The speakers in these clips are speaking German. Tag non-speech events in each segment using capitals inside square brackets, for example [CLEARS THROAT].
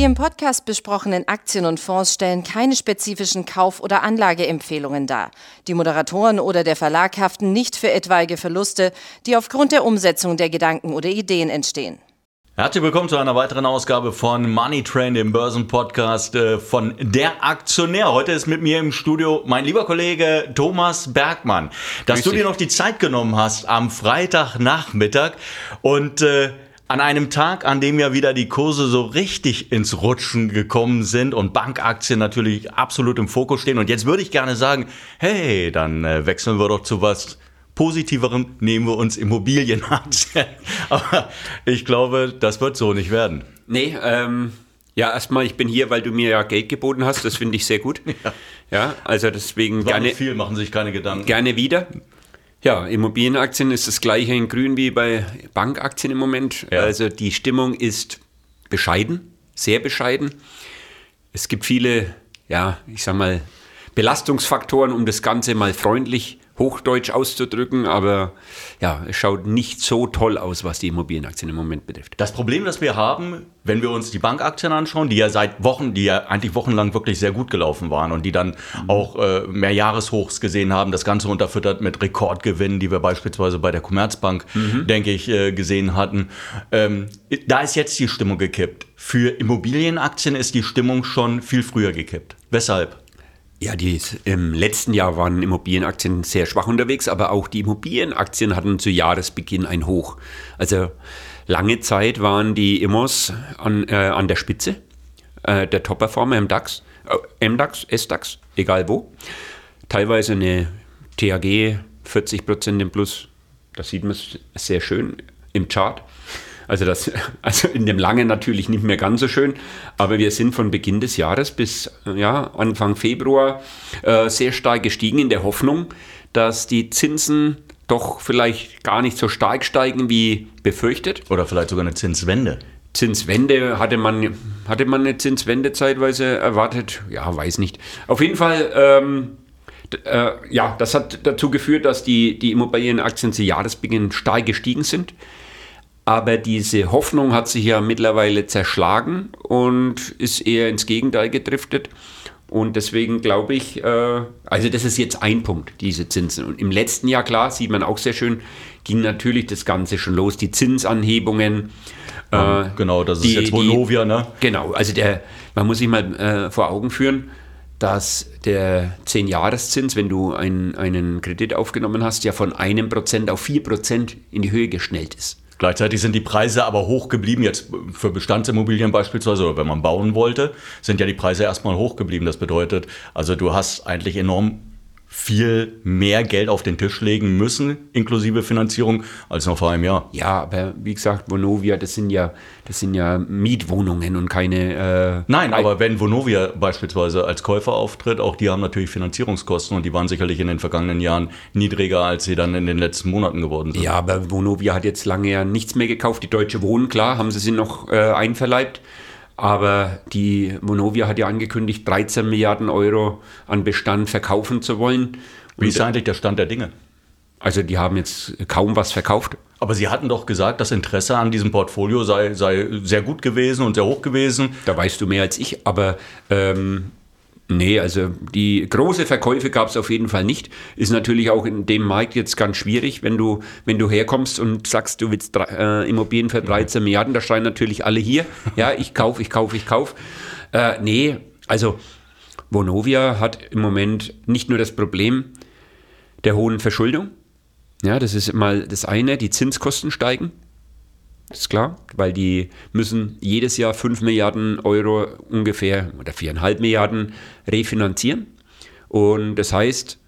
Die im Podcast besprochenen Aktien und Fonds stellen keine spezifischen Kauf- oder Anlageempfehlungen dar. Die Moderatoren oder der Verlag haften nicht für etwaige Verluste, die aufgrund der Umsetzung der Gedanken oder Ideen entstehen. Herzlich willkommen zu einer weiteren Ausgabe von Money Train, dem Börsenpodcast äh, von Der Aktionär. Heute ist mit mir im Studio mein lieber Kollege Thomas Bergmann. Dass du dir noch die Zeit genommen hast am Freitagnachmittag und äh, an einem Tag, an dem ja wieder die Kurse so richtig ins Rutschen gekommen sind und Bankaktien natürlich absolut im Fokus stehen. Und jetzt würde ich gerne sagen, hey, dann äh, wechseln wir doch zu was Positiverem, nehmen wir uns Immobilienaktien. [LAUGHS] Aber ich glaube, das wird so nicht werden. Nee, ähm, ja, erstmal, ich bin hier, weil du mir ja Geld geboten hast. Das finde ich sehr gut. [LAUGHS] ja. ja, also deswegen War gerne. viel, machen sich keine Gedanken. Gerne wieder. Ja, Immobilienaktien ist das gleiche in Grün wie bei Bankaktien im Moment. Ja. Also die Stimmung ist bescheiden, sehr bescheiden. Es gibt viele, ja, ich sag mal, Belastungsfaktoren, um das Ganze mal freundlich Hochdeutsch auszudrücken, aber ja, es schaut nicht so toll aus, was die Immobilienaktien im Moment betrifft. Das Problem, das wir haben, wenn wir uns die Bankaktien anschauen, die ja seit Wochen, die ja eigentlich wochenlang wirklich sehr gut gelaufen waren und die dann mhm. auch äh, mehr Jahreshochs gesehen haben, das Ganze unterfüttert mit Rekordgewinnen, die wir beispielsweise bei der Commerzbank, mhm. denke ich, äh, gesehen hatten. Ähm, da ist jetzt die Stimmung gekippt. Für Immobilienaktien ist die Stimmung schon viel früher gekippt. Weshalb? Ja, die, im letzten Jahr waren Immobilienaktien sehr schwach unterwegs, aber auch die Immobilienaktien hatten zu Jahresbeginn ein Hoch. Also lange Zeit waren die Immos an, äh, an der Spitze äh, der Top-Performer im DAX, äh, MDAX, SDAX, egal wo. Teilweise eine THG 40% im Plus, das sieht man sehr schön im Chart. Also, das, [LAUGHS] also in dem langen natürlich nicht mehr ganz so schön, aber wir sind von Beginn des Jahres bis ja, Anfang Februar äh, sehr stark gestiegen in der Hoffnung, dass die Zinsen doch vielleicht gar nicht so stark steigen wie befürchtet. Oder vielleicht sogar eine Zinswende. Zinswende hatte man, hatte man eine Zinswende zeitweise erwartet? Ja, weiß nicht. Auf jeden Fall, ähm, äh, ja, das hat dazu geführt, dass die, die Immobilienaktien zu Jahresbeginn stark gestiegen sind. Aber diese Hoffnung hat sich ja mittlerweile zerschlagen und ist eher ins Gegenteil gedriftet. Und deswegen glaube ich, äh, also das ist jetzt ein Punkt, diese Zinsen. Und im letzten Jahr, klar, sieht man auch sehr schön, ging natürlich das Ganze schon los, die Zinsanhebungen. Äh, genau, das ist die, jetzt Vonovia, ne? Genau, also der, man muss sich mal äh, vor Augen führen, dass der 10-Jahreszins, wenn du ein, einen Kredit aufgenommen hast, ja von einem Prozent auf vier Prozent in die Höhe geschnellt ist. Gleichzeitig sind die Preise aber hoch geblieben, jetzt für Bestandsimmobilien beispielsweise, oder wenn man bauen wollte, sind ja die Preise erstmal hoch geblieben. Das bedeutet, also du hast eigentlich enorm viel mehr Geld auf den Tisch legen müssen, inklusive Finanzierung, als noch vor einem Jahr. Ja, aber wie gesagt, Vonovia, das sind ja, das sind ja Mietwohnungen und keine. Äh, Nein, aber wenn Vonovia beispielsweise als Käufer auftritt, auch die haben natürlich Finanzierungskosten und die waren sicherlich in den vergangenen Jahren niedriger, als sie dann in den letzten Monaten geworden sind. Ja, aber Vonovia hat jetzt lange ja nichts mehr gekauft. Die Deutsche Wohnen, klar, haben sie sie noch äh, einverleibt. Aber die Monovia hat ja angekündigt, 13 Milliarden Euro an Bestand verkaufen zu wollen. Wie ist eigentlich der Stand der Dinge? Also die haben jetzt kaum was verkauft. Aber Sie hatten doch gesagt, das Interesse an diesem Portfolio sei, sei sehr gut gewesen und sehr hoch gewesen. Da weißt du mehr als ich, aber ähm, Nee, also die große Verkäufe gab es auf jeden Fall nicht. Ist natürlich auch in dem Markt jetzt ganz schwierig, wenn du, wenn du herkommst und sagst, du willst äh, Immobilien für 13 Milliarden, da schreien natürlich alle hier, ja, ich kaufe, ich kaufe, ich kaufe. Äh, nee, also Vonovia hat im Moment nicht nur das Problem der hohen Verschuldung, ja, das ist mal das eine, die Zinskosten steigen, ist klar, weil die müssen jedes Jahr 5 Milliarden Euro ungefähr oder 4,5 Milliarden refinanzieren. Und das heißt,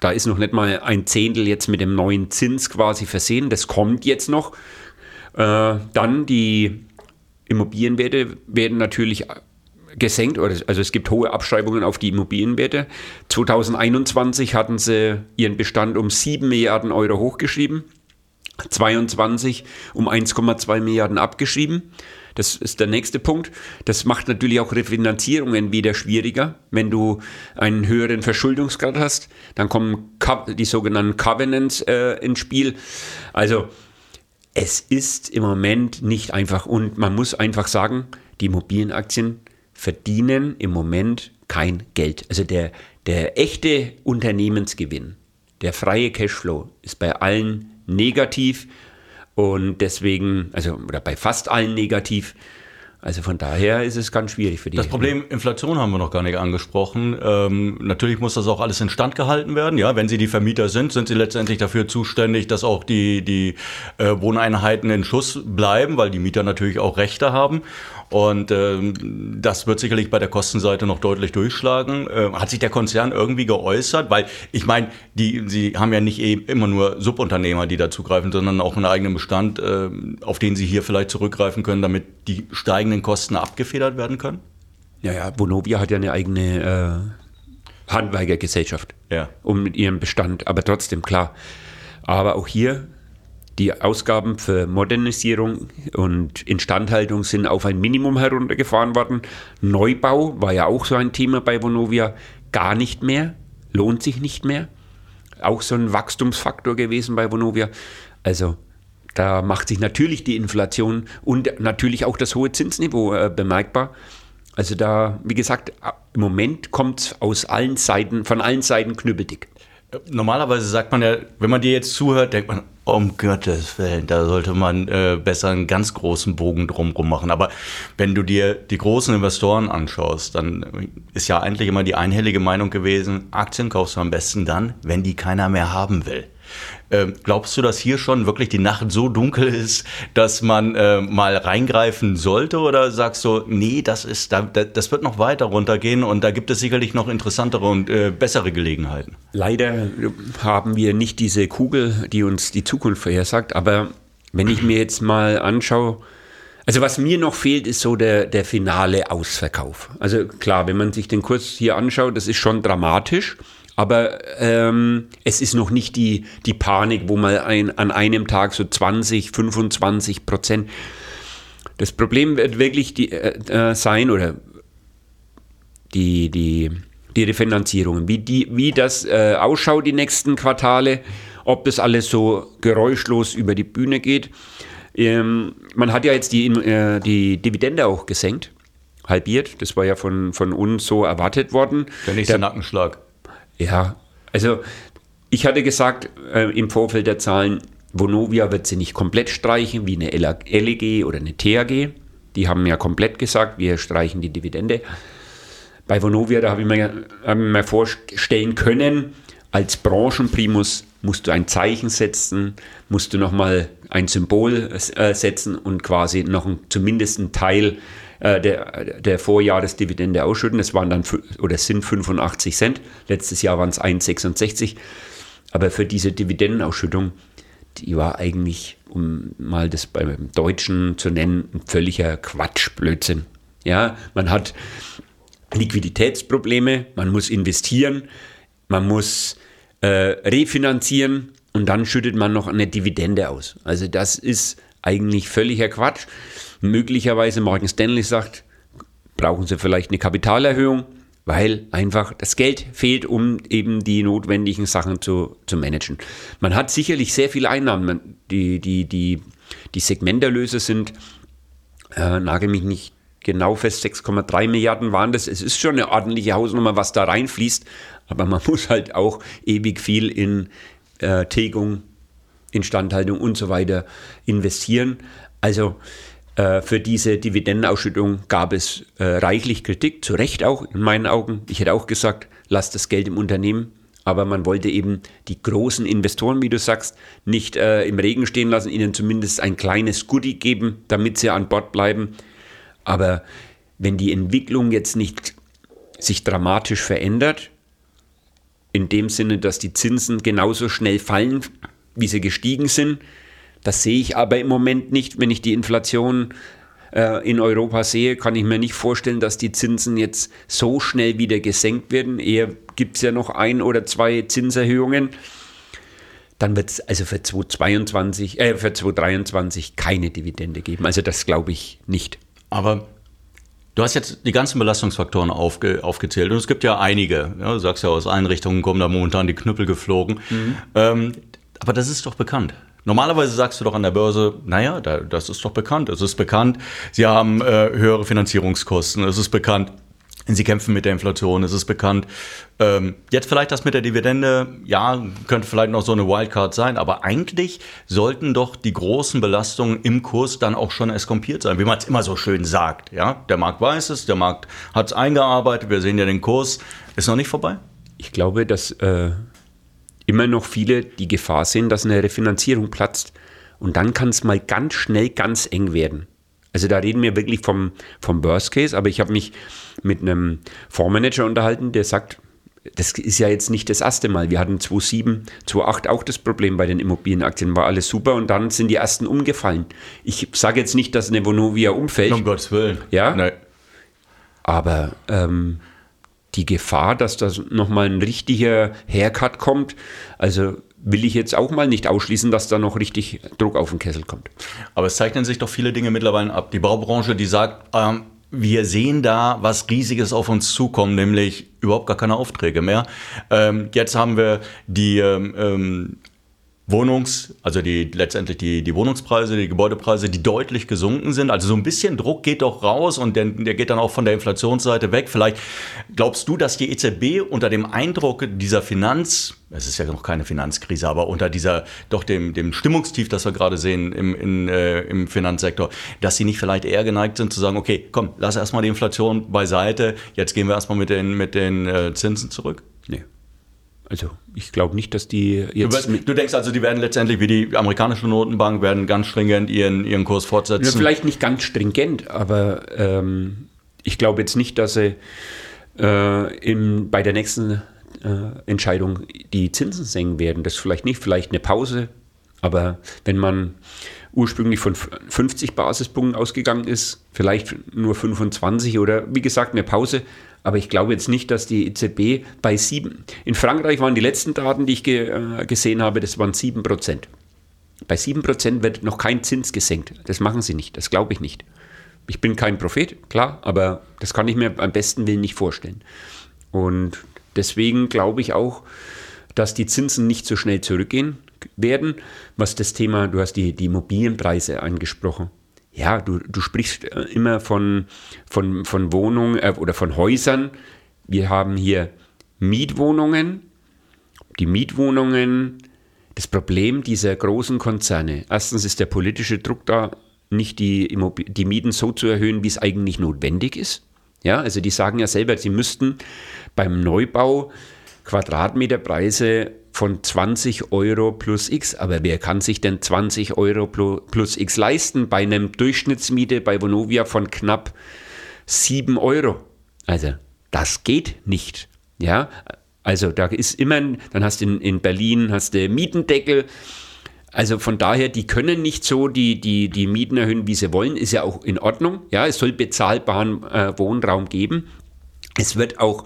da ist noch nicht mal ein Zehntel jetzt mit dem neuen Zins quasi versehen. Das kommt jetzt noch. Äh, dann die Immobilienwerte werden natürlich gesenkt, also es gibt hohe Abschreibungen auf die Immobilienwerte. 2021 hatten sie ihren Bestand um 7 Milliarden Euro hochgeschrieben. 22 um 1,2 Milliarden abgeschrieben. Das ist der nächste Punkt. Das macht natürlich auch Refinanzierungen wieder schwieriger. Wenn du einen höheren Verschuldungsgrad hast, dann kommen die sogenannten Covenants äh, ins Spiel. Also es ist im Moment nicht einfach und man muss einfach sagen, die Immobilienaktien verdienen im Moment kein Geld. Also der, der echte Unternehmensgewinn, der freie Cashflow ist bei allen negativ und deswegen, also oder bei fast allen negativ. Also von daher ist es ganz schwierig für die. Das Problem Inflation haben wir noch gar nicht angesprochen. Ähm, natürlich muss das auch alles instand gehalten werden. Ja, wenn Sie die Vermieter sind, sind Sie letztendlich dafür zuständig, dass auch die, die äh, Wohneinheiten in Schuss bleiben, weil die Mieter natürlich auch Rechte haben. Und ähm, das wird sicherlich bei der Kostenseite noch deutlich durchschlagen. Äh, hat sich der Konzern irgendwie geäußert? Weil ich meine, die, sie haben ja nicht eben immer nur Subunternehmer, die da zugreifen, sondern auch einen eigenen Bestand, äh, auf den sie hier vielleicht zurückgreifen können, damit die steigenden Kosten abgefedert werden können? Ja, ja, Vonovia hat ja eine eigene äh, Handwerkergesellschaft ja. um mit ihrem Bestand, aber trotzdem klar. Aber auch hier die Ausgaben für Modernisierung und Instandhaltung sind auf ein Minimum heruntergefahren worden. Neubau war ja auch so ein Thema bei Vonovia. Gar nicht mehr, lohnt sich nicht mehr. Auch so ein Wachstumsfaktor gewesen bei Vonovia. Also da macht sich natürlich die Inflation und natürlich auch das hohe Zinsniveau äh, bemerkbar. Also da, wie gesagt, im Moment kommt es aus allen Seiten, von allen Seiten knüppeldick. Normalerweise sagt man ja, wenn man dir jetzt zuhört, denkt man, um Gottes Willen, da sollte man äh, besser einen ganz großen Bogen drumherum machen. Aber wenn du dir die großen Investoren anschaust, dann ist ja eigentlich immer die einhellige Meinung gewesen, Aktien kaufst du am besten dann, wenn die keiner mehr haben will. Ähm, glaubst du, dass hier schon wirklich die Nacht so dunkel ist, dass man äh, mal reingreifen sollte? Oder sagst du, nee, das, ist, da, das wird noch weiter runtergehen und da gibt es sicherlich noch interessantere und äh, bessere Gelegenheiten? Leider haben wir nicht diese Kugel, die uns die Zukunft vorhersagt. Aber wenn ich mir jetzt mal anschaue, also was mir noch fehlt, ist so der, der finale Ausverkauf. Also klar, wenn man sich den Kurs hier anschaut, das ist schon dramatisch. Aber ähm, es ist noch nicht die, die Panik, wo man ein, an einem Tag so 20, 25 Prozent. Das Problem wird wirklich die, äh, äh, sein oder die, die, die Refinanzierungen, wie, die, wie das äh, ausschaut die nächsten Quartale, ob das alles so geräuschlos über die Bühne geht. Ähm, man hat ja jetzt die, äh, die Dividende auch gesenkt, halbiert. Das war ja von, von uns so erwartet worden. Der nächste Der, Nackenschlag. Ja, also ich hatte gesagt äh, im Vorfeld der Zahlen, Vonovia wird sie nicht komplett streichen, wie eine LEG oder eine TAG. Die haben ja komplett gesagt, wir streichen die Dividende. Bei Vonovia, da habe ich, mir, hab ich mir vorstellen können, als Branchenprimus musst du ein Zeichen setzen, musst du nochmal ein Symbol äh, setzen und quasi noch ein, zumindest einen Teil äh, der, der Vorjahresdividende ausschütten. Das waren dann oder sind 85 Cent. Letztes Jahr waren es 1,66. Aber für diese Dividendenausschüttung, die war eigentlich, um mal das beim Deutschen zu nennen, ein völliger Quatschblödsinn. Ja, man hat Liquiditätsprobleme, man muss investieren, man muss äh, refinanzieren und dann schüttet man noch eine Dividende aus. Also das ist eigentlich völliger Quatsch. Möglicherweise Morgan Stanley sagt, brauchen sie vielleicht eine Kapitalerhöhung, weil einfach das Geld fehlt, um eben die notwendigen Sachen zu, zu managen. Man hat sicherlich sehr viele Einnahmen. Die, die, die, die Segmenterlöse sind, äh, nagel mich nicht genau fest, 6,3 Milliarden waren das. Es ist schon eine ordentliche Hausnummer, was da reinfließt, aber man [LAUGHS] muss halt auch ewig viel in äh, Tilgung, Instandhaltung und so weiter investieren. Also für diese Dividendenausschüttung gab es äh, reichlich Kritik, zu Recht auch in meinen Augen. Ich hätte auch gesagt, lasst das Geld im Unternehmen. Aber man wollte eben die großen Investoren, wie du sagst, nicht äh, im Regen stehen lassen, ihnen zumindest ein kleines Goodie geben, damit sie an Bord bleiben. Aber wenn die Entwicklung jetzt nicht sich dramatisch verändert, in dem Sinne, dass die Zinsen genauso schnell fallen, wie sie gestiegen sind, das sehe ich aber im Moment nicht. Wenn ich die Inflation äh, in Europa sehe, kann ich mir nicht vorstellen, dass die Zinsen jetzt so schnell wieder gesenkt werden. Eher gibt es ja noch ein oder zwei Zinserhöhungen. Dann wird es also für 2022, äh, für 2023 keine Dividende geben. Also das glaube ich nicht. Aber Du hast jetzt die ganzen Belastungsfaktoren aufge, aufgezählt und es gibt ja einige. Ja, du sagst ja, aus Einrichtungen kommen da momentan die Knüppel geflogen. Mhm. Ähm, aber das ist doch bekannt Normalerweise sagst du doch an der Börse, naja, da, das ist doch bekannt. Es ist bekannt, sie haben äh, höhere Finanzierungskosten. Es ist bekannt, Sie kämpfen mit der Inflation, es ist bekannt. Ähm, jetzt vielleicht das mit der Dividende, ja, könnte vielleicht noch so eine Wildcard sein, aber eigentlich sollten doch die großen Belastungen im Kurs dann auch schon eskompiert sein, wie man es immer so schön sagt. Ja, der Markt weiß es, der Markt hat es eingearbeitet, wir sehen ja den Kurs, ist noch nicht vorbei. Ich glaube, dass äh, immer noch viele die Gefahr sehen, dass eine Refinanzierung platzt und dann kann es mal ganz schnell ganz eng werden. Also da reden wir wirklich vom, vom Worst Case, aber ich habe mich mit einem Fondsmanager unterhalten, der sagt, das ist ja jetzt nicht das erste Mal. Wir hatten 2007, 2008 auch das Problem bei den Immobilienaktien, war alles super und dann sind die ersten umgefallen. Ich sage jetzt nicht, dass eine Vonovia umfällt. Um Gottes Willen. Ja. Nein. Aber ähm, die Gefahr, dass das nochmal ein richtiger Haircut kommt, also will ich jetzt auch mal nicht ausschließen, dass da noch richtig Druck auf den Kessel kommt. Aber es zeichnen sich doch viele Dinge mittlerweile ab. Die Baubranche, die sagt, ähm, wir sehen da was Riesiges auf uns zukommen, nämlich überhaupt gar keine Aufträge mehr. Ähm, jetzt haben wir die ähm, ähm Wohnungs-, also die, letztendlich die, die Wohnungspreise, die Gebäudepreise, die deutlich gesunken sind. Also so ein bisschen Druck geht doch raus und der, der geht dann auch von der Inflationsseite weg. Vielleicht glaubst du, dass die EZB unter dem Eindruck dieser Finanz, es ist ja noch keine Finanzkrise, aber unter dieser, doch dem, dem Stimmungstief, das wir gerade sehen im, in, äh, im Finanzsektor, dass sie nicht vielleicht eher geneigt sind zu sagen, okay, komm, lass erstmal die Inflation beiseite, jetzt gehen wir erstmal mit den, mit den äh, Zinsen zurück? Also ich glaube nicht, dass die jetzt. Du, du, denkst also, die werden letztendlich wie die amerikanische Notenbank, werden ganz stringent ihren, ihren Kurs fortsetzen? Ja, vielleicht nicht ganz stringent, aber ähm, ich glaube jetzt nicht, dass sie äh, im, bei der nächsten äh, Entscheidung die Zinsen senken werden. Das vielleicht nicht, vielleicht eine Pause. Aber wenn man ursprünglich von 50 Basispunkten ausgegangen ist, vielleicht nur 25 oder wie gesagt eine Pause, aber ich glaube jetzt nicht, dass die EZB bei sieben. In Frankreich waren die letzten Daten, die ich ge, äh, gesehen habe, das waren sieben Prozent. Bei sieben Prozent wird noch kein Zins gesenkt. Das machen sie nicht. Das glaube ich nicht. Ich bin kein Prophet, klar, aber das kann ich mir beim besten Willen nicht vorstellen. Und deswegen glaube ich auch, dass die Zinsen nicht so schnell zurückgehen werden. Was das Thema, du hast die, die Immobilienpreise angesprochen ja, du, du sprichst äh, immer von, von, von Wohnungen äh, oder von Häusern. Wir haben hier Mietwohnungen. Die Mietwohnungen, das Problem dieser großen Konzerne. Erstens ist der politische Druck da, nicht die, die Mieten so zu erhöhen, wie es eigentlich notwendig ist. Ja, also die sagen ja selber, sie müssten beim Neubau Quadratmeterpreise von 20 Euro plus X. Aber wer kann sich denn 20 Euro plus X leisten bei einem Durchschnittsmiete bei Vonovia von knapp 7 Euro? Also, das geht nicht. Ja, also da ist immer, dann hast du in, in Berlin hast du Mietendeckel. Also von daher, die können nicht so die, die, die Mieten erhöhen, wie sie wollen. Ist ja auch in Ordnung. Ja, es soll bezahlbaren äh, Wohnraum geben. Es wird auch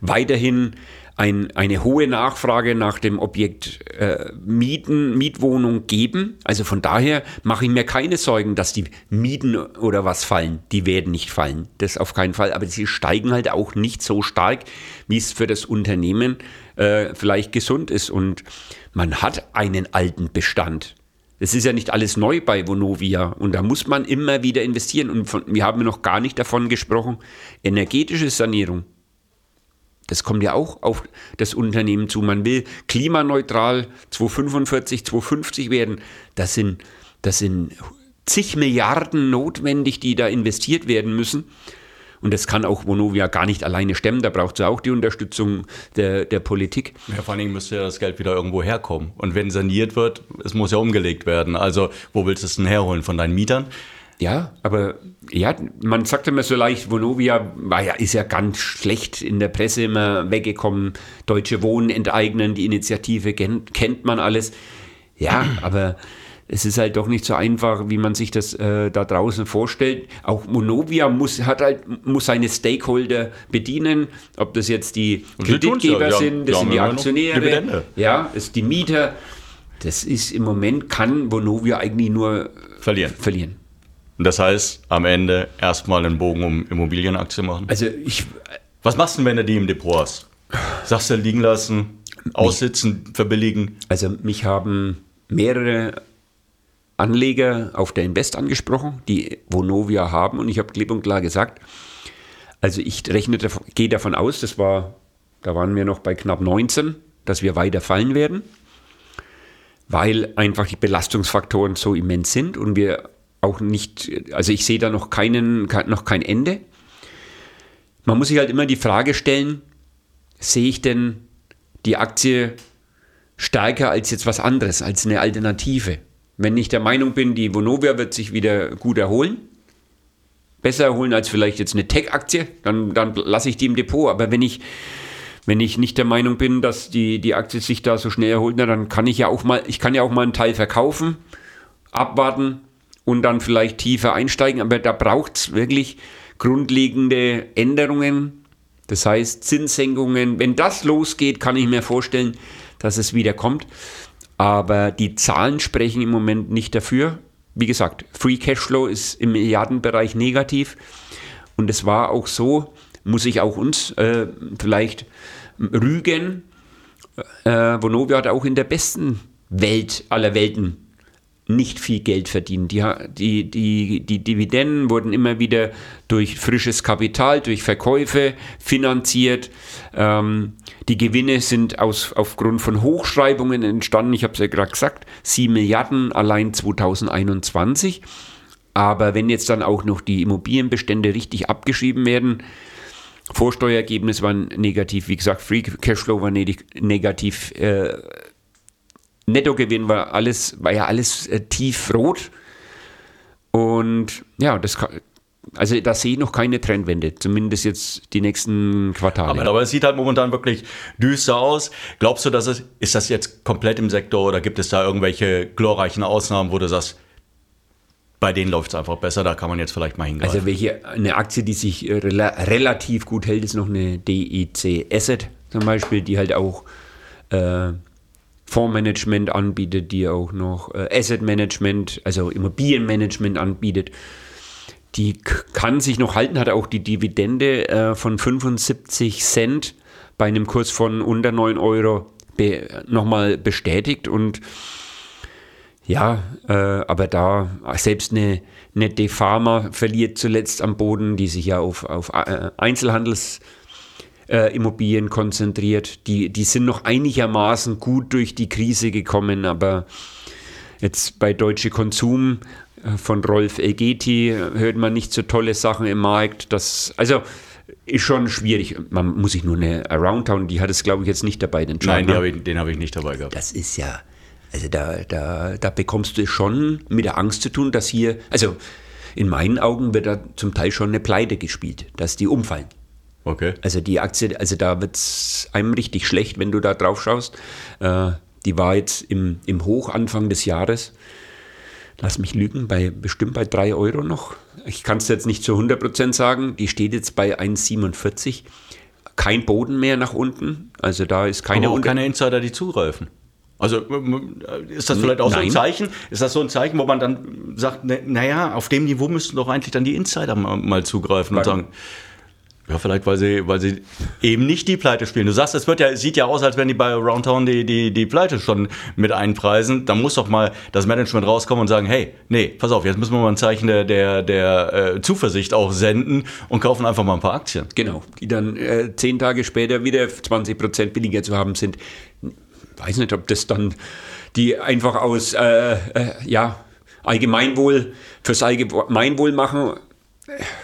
weiterhin ein, eine hohe Nachfrage nach dem Objekt äh, Mieten, Mietwohnung geben. Also von daher mache ich mir keine Sorgen, dass die Mieten oder was fallen. Die werden nicht fallen. Das auf keinen Fall. Aber sie steigen halt auch nicht so stark, wie es für das Unternehmen äh, vielleicht gesund ist. Und man hat einen alten Bestand. Es ist ja nicht alles neu bei Vonovia und da muss man immer wieder investieren. Und von, wir haben noch gar nicht davon gesprochen, energetische Sanierung. Das kommt ja auch auf das Unternehmen zu. Man will klimaneutral 245, 250 werden. Das sind, das sind zig Milliarden notwendig, die da investiert werden müssen. Und das kann auch Vonovia gar nicht alleine stemmen. Da braucht es auch die Unterstützung der, der Politik. Ja, vor allen Dingen müsste ja das Geld wieder irgendwo herkommen. Und wenn saniert wird, es muss ja umgelegt werden. Also, wo willst du es denn herholen? Von deinen Mietern? Ja, aber ja, man sagt immer so leicht, Vonovia war ja, ist ja ganz schlecht in der Presse immer weggekommen. Deutsche Wohnen enteignen, die Initiative kennt, kennt man alles. Ja, [CLEARS THROAT] aber es ist halt doch nicht so einfach, wie man sich das äh, da draußen vorstellt. Auch Monovia muss, hat halt, muss seine Stakeholder bedienen, ob das jetzt die Kreditgeber ja. sind, das sind die Aktionäre, ja, ist die Mieter. Das ist im Moment, kann Vonovia eigentlich nur verlieren. verlieren. Und das heißt, am Ende erstmal einen Bogen um Immobilienaktien machen. Also ich. Was machst du, wenn du die im Depot hast? Sagst du liegen lassen, aussitzen, verbilligen? Also mich haben mehrere Anleger auf der Invest angesprochen, die Vonovia haben. Und ich habe klipp und klar gesagt, also ich rechne, gehe davon aus, das war, da waren wir noch bei knapp 19, dass wir weiter fallen werden, weil einfach die Belastungsfaktoren so immens sind und wir auch nicht, also ich sehe da noch keinen, noch kein Ende. Man muss sich halt immer die Frage stellen, sehe ich denn die Aktie stärker als jetzt was anderes, als eine Alternative? Wenn ich der Meinung bin, die Vonovia wird sich wieder gut erholen, besser erholen als vielleicht jetzt eine Tech-Aktie, dann, dann lasse ich die im Depot. Aber wenn ich, wenn ich nicht der Meinung bin, dass die, die Aktie sich da so schnell erholt, na, dann kann ich ja auch mal, ich kann ja auch mal einen Teil verkaufen, abwarten und dann vielleicht tiefer einsteigen. Aber da braucht es wirklich grundlegende Änderungen. Das heißt, Zinssenkungen. Wenn das losgeht, kann ich mir vorstellen, dass es wieder kommt. Aber die Zahlen sprechen im Moment nicht dafür. Wie gesagt, Free Cashflow ist im Milliardenbereich negativ. Und es war auch so, muss ich auch uns äh, vielleicht rügen. Äh, Vonovia hat auch in der besten Welt aller Welten nicht viel Geld verdienen. Die, die, die, die Dividenden wurden immer wieder durch frisches Kapital, durch Verkäufe finanziert. Ähm, die Gewinne sind aus, aufgrund von Hochschreibungen entstanden. Ich habe es ja gerade gesagt, 7 Milliarden allein 2021. Aber wenn jetzt dann auch noch die Immobilienbestände richtig abgeschrieben werden, Vorsteuerergebnis war negativ, wie gesagt, Free Cashflow war negativ. Äh, Nettogewinn war alles, war ja alles äh, tiefrot. Und ja, das kann, also da sehe ich noch keine Trendwende, zumindest jetzt die nächsten Quartale. Aber, aber, es sieht halt momentan wirklich düster aus. Glaubst du, dass es, ist das jetzt komplett im Sektor oder gibt es da irgendwelche glorreichen Ausnahmen, wo du sagst, bei denen läuft es einfach besser, da kann man jetzt vielleicht mal hingreifen. Also welche, eine Aktie, die sich äh, rela relativ gut hält, ist noch eine DIC Asset zum Beispiel, die halt auch äh, Fondsmanagement anbietet, die auch noch äh, Asset Management, also Immobilienmanagement anbietet. Die kann sich noch halten, hat auch die Dividende äh, von 75 Cent bei einem Kurs von unter 9 Euro be nochmal bestätigt. Und ja, äh, aber da selbst eine, eine Defama verliert zuletzt am Boden, die sich ja auf, auf äh, Einzelhandels äh, Immobilien konzentriert. Die, die sind noch einigermaßen gut durch die Krise gekommen, aber jetzt bei Deutsche Konsum äh, von Rolf Elgeti hört man nicht so tolle Sachen im Markt. Das, also ist schon schwierig. Man muss sich nur eine Aroundtown, die hat es glaube ich jetzt nicht dabei. Den Nein, hab ich, den habe ich nicht dabei gehabt. Das ist ja, also da, da, da bekommst du schon mit der Angst zu tun, dass hier, also in meinen Augen wird da zum Teil schon eine Pleite gespielt, dass die umfallen. Okay. Also die Aktie, also da wird es einem richtig schlecht, wenn du da drauf schaust. Äh, die war jetzt im, im Hoch Anfang des Jahres, lass mich lügen, bei bestimmt bei 3 Euro noch. Ich kann es jetzt nicht zu 100% sagen. Die steht jetzt bei 1,47. Kein Boden mehr nach unten. Also da ist keine... Aber auch keine Insider, die zugreifen. Also ist das vielleicht auch Nein. so ein Zeichen? Ist das so ein Zeichen, wo man dann sagt, naja, auf dem Niveau müssten doch eigentlich dann die Insider mal, mal zugreifen Weil, und sagen, ja, vielleicht, weil sie, weil sie eben nicht die Pleite spielen. Du sagst, es wird ja, sieht ja aus, als wenn die bei Roundtown die, die, die Pleite schon mit einpreisen. Da muss doch mal das Management rauskommen und sagen, hey, nee, pass auf, jetzt müssen wir mal ein Zeichen der, der, der äh, Zuversicht auch senden und kaufen einfach mal ein paar Aktien. Genau, die dann äh, zehn Tage später wieder 20 Prozent billiger zu haben sind. Weiß nicht, ob das dann die einfach aus, äh, äh ja, Allgemeinwohl, fürs Allgemeinwohl machen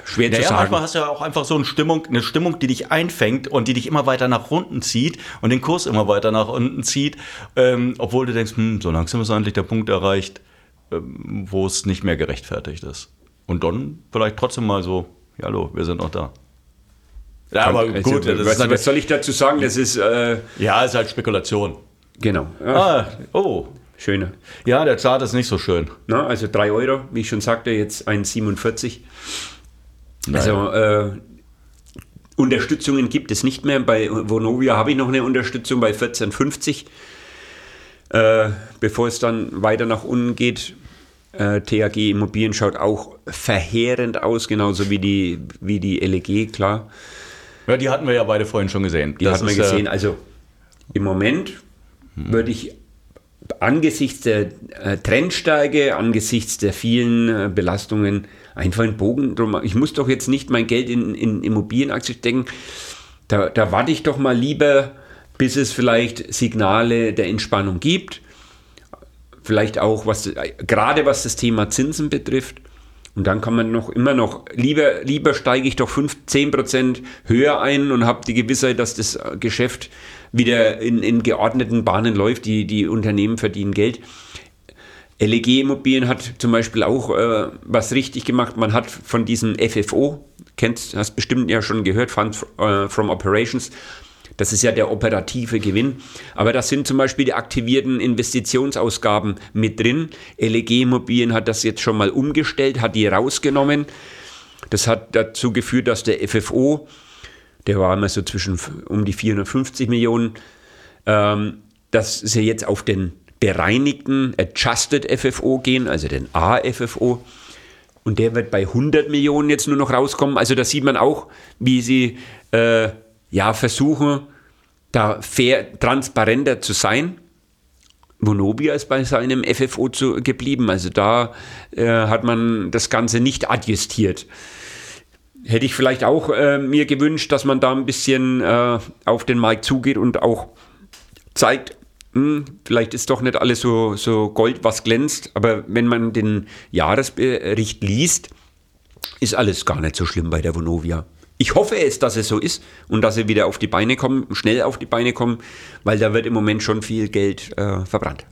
schwer ja, zu ja, sagen. Manchmal hast du ja auch einfach so eine Stimmung, eine Stimmung, die dich einfängt und die dich immer weiter nach unten zieht und den Kurs immer weiter nach unten zieht, ähm, obwohl du denkst, hm, so langsam ist eigentlich der Punkt erreicht, ähm, wo es nicht mehr gerechtfertigt ist. Und dann vielleicht trotzdem mal so, ja, hallo, wir sind noch da. Ja, aber also, gut. Was, halt, was, soll ich dazu sagen? Das ist. Äh, ja, ist halt Spekulation. Genau. Ja. Ah, oh. Schöner. Ja, der Chart ist nicht so schön. Na, also 3 Euro, wie ich schon sagte, jetzt 1,47. Also äh, Unterstützungen gibt es nicht mehr. Bei Vonovia habe ich noch eine Unterstützung bei 14,50. Äh, bevor es dann weiter nach unten geht, äh, THG Immobilien schaut auch verheerend aus, genauso wie die, wie die LEG, klar. Ja, die hatten wir ja beide vorhin schon gesehen. Die das hatten wir gesehen. Also im Moment hm. würde ich angesichts der äh, Trendsteige, angesichts der vielen äh, Belastungen einfach einen Bogen drum. Ich muss doch jetzt nicht mein Geld in, in Immobilienaktien stecken. Da, da warte ich doch mal lieber, bis es vielleicht Signale der Entspannung gibt. Vielleicht auch, was, gerade was das Thema Zinsen betrifft. Und dann kann man noch immer noch, lieber, lieber steige ich doch 5, 10% höher ein und habe die Gewissheit, dass das Geschäft wieder in, in geordneten Bahnen läuft. Die, die Unternehmen verdienen Geld. LEG Immobilien hat zum Beispiel auch äh, was richtig gemacht. Man hat von diesem FFO, kennst, hast bestimmt ja schon gehört, Fund äh, from Operations, das ist ja der operative Gewinn. Aber das sind zum Beispiel die aktivierten Investitionsausgaben mit drin. LEG Immobilien hat das jetzt schon mal umgestellt, hat die rausgenommen. Das hat dazu geführt, dass der FFO, der war immer so zwischen um die 450 Millionen, ähm, dass sie jetzt auf den bereinigten Adjusted FFO gehen, also den AFFO. Und der wird bei 100 Millionen jetzt nur noch rauskommen. Also da sieht man auch, wie sie äh, ja, versuchen, da fair, transparenter zu sein. Vonovia ist bei seinem FFO zu, geblieben. Also da äh, hat man das Ganze nicht adjustiert. Hätte ich vielleicht auch äh, mir gewünscht, dass man da ein bisschen äh, auf den Markt zugeht und auch zeigt, vielleicht ist doch nicht alles so, so Gold, was glänzt. Aber wenn man den Jahresbericht liest, ist alles gar nicht so schlimm bei der Vonovia. Ich hoffe es, dass es so ist und dass sie wieder auf die Beine kommen, schnell auf die Beine kommen, weil da wird im Moment schon viel Geld äh, verbrannt.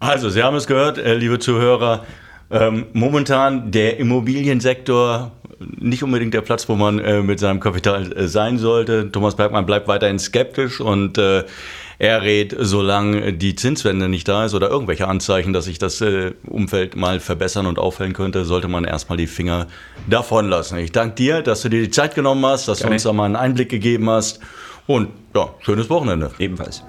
Also, Sie haben es gehört, äh, liebe Zuhörer. Ähm, momentan der Immobiliensektor nicht unbedingt der Platz, wo man äh, mit seinem Kapital äh, sein sollte. Thomas Bergmann bleibt weiterhin skeptisch und äh, er rät, solange die Zinswende nicht da ist oder irgendwelche Anzeichen, dass sich das äh, Umfeld mal verbessern und aufhellen könnte, sollte man erstmal die Finger davon lassen. Ich danke dir, dass du dir die Zeit genommen hast, dass Gerne. du uns da mal einen Einblick gegeben hast und ja, schönes Wochenende. Ebenfalls.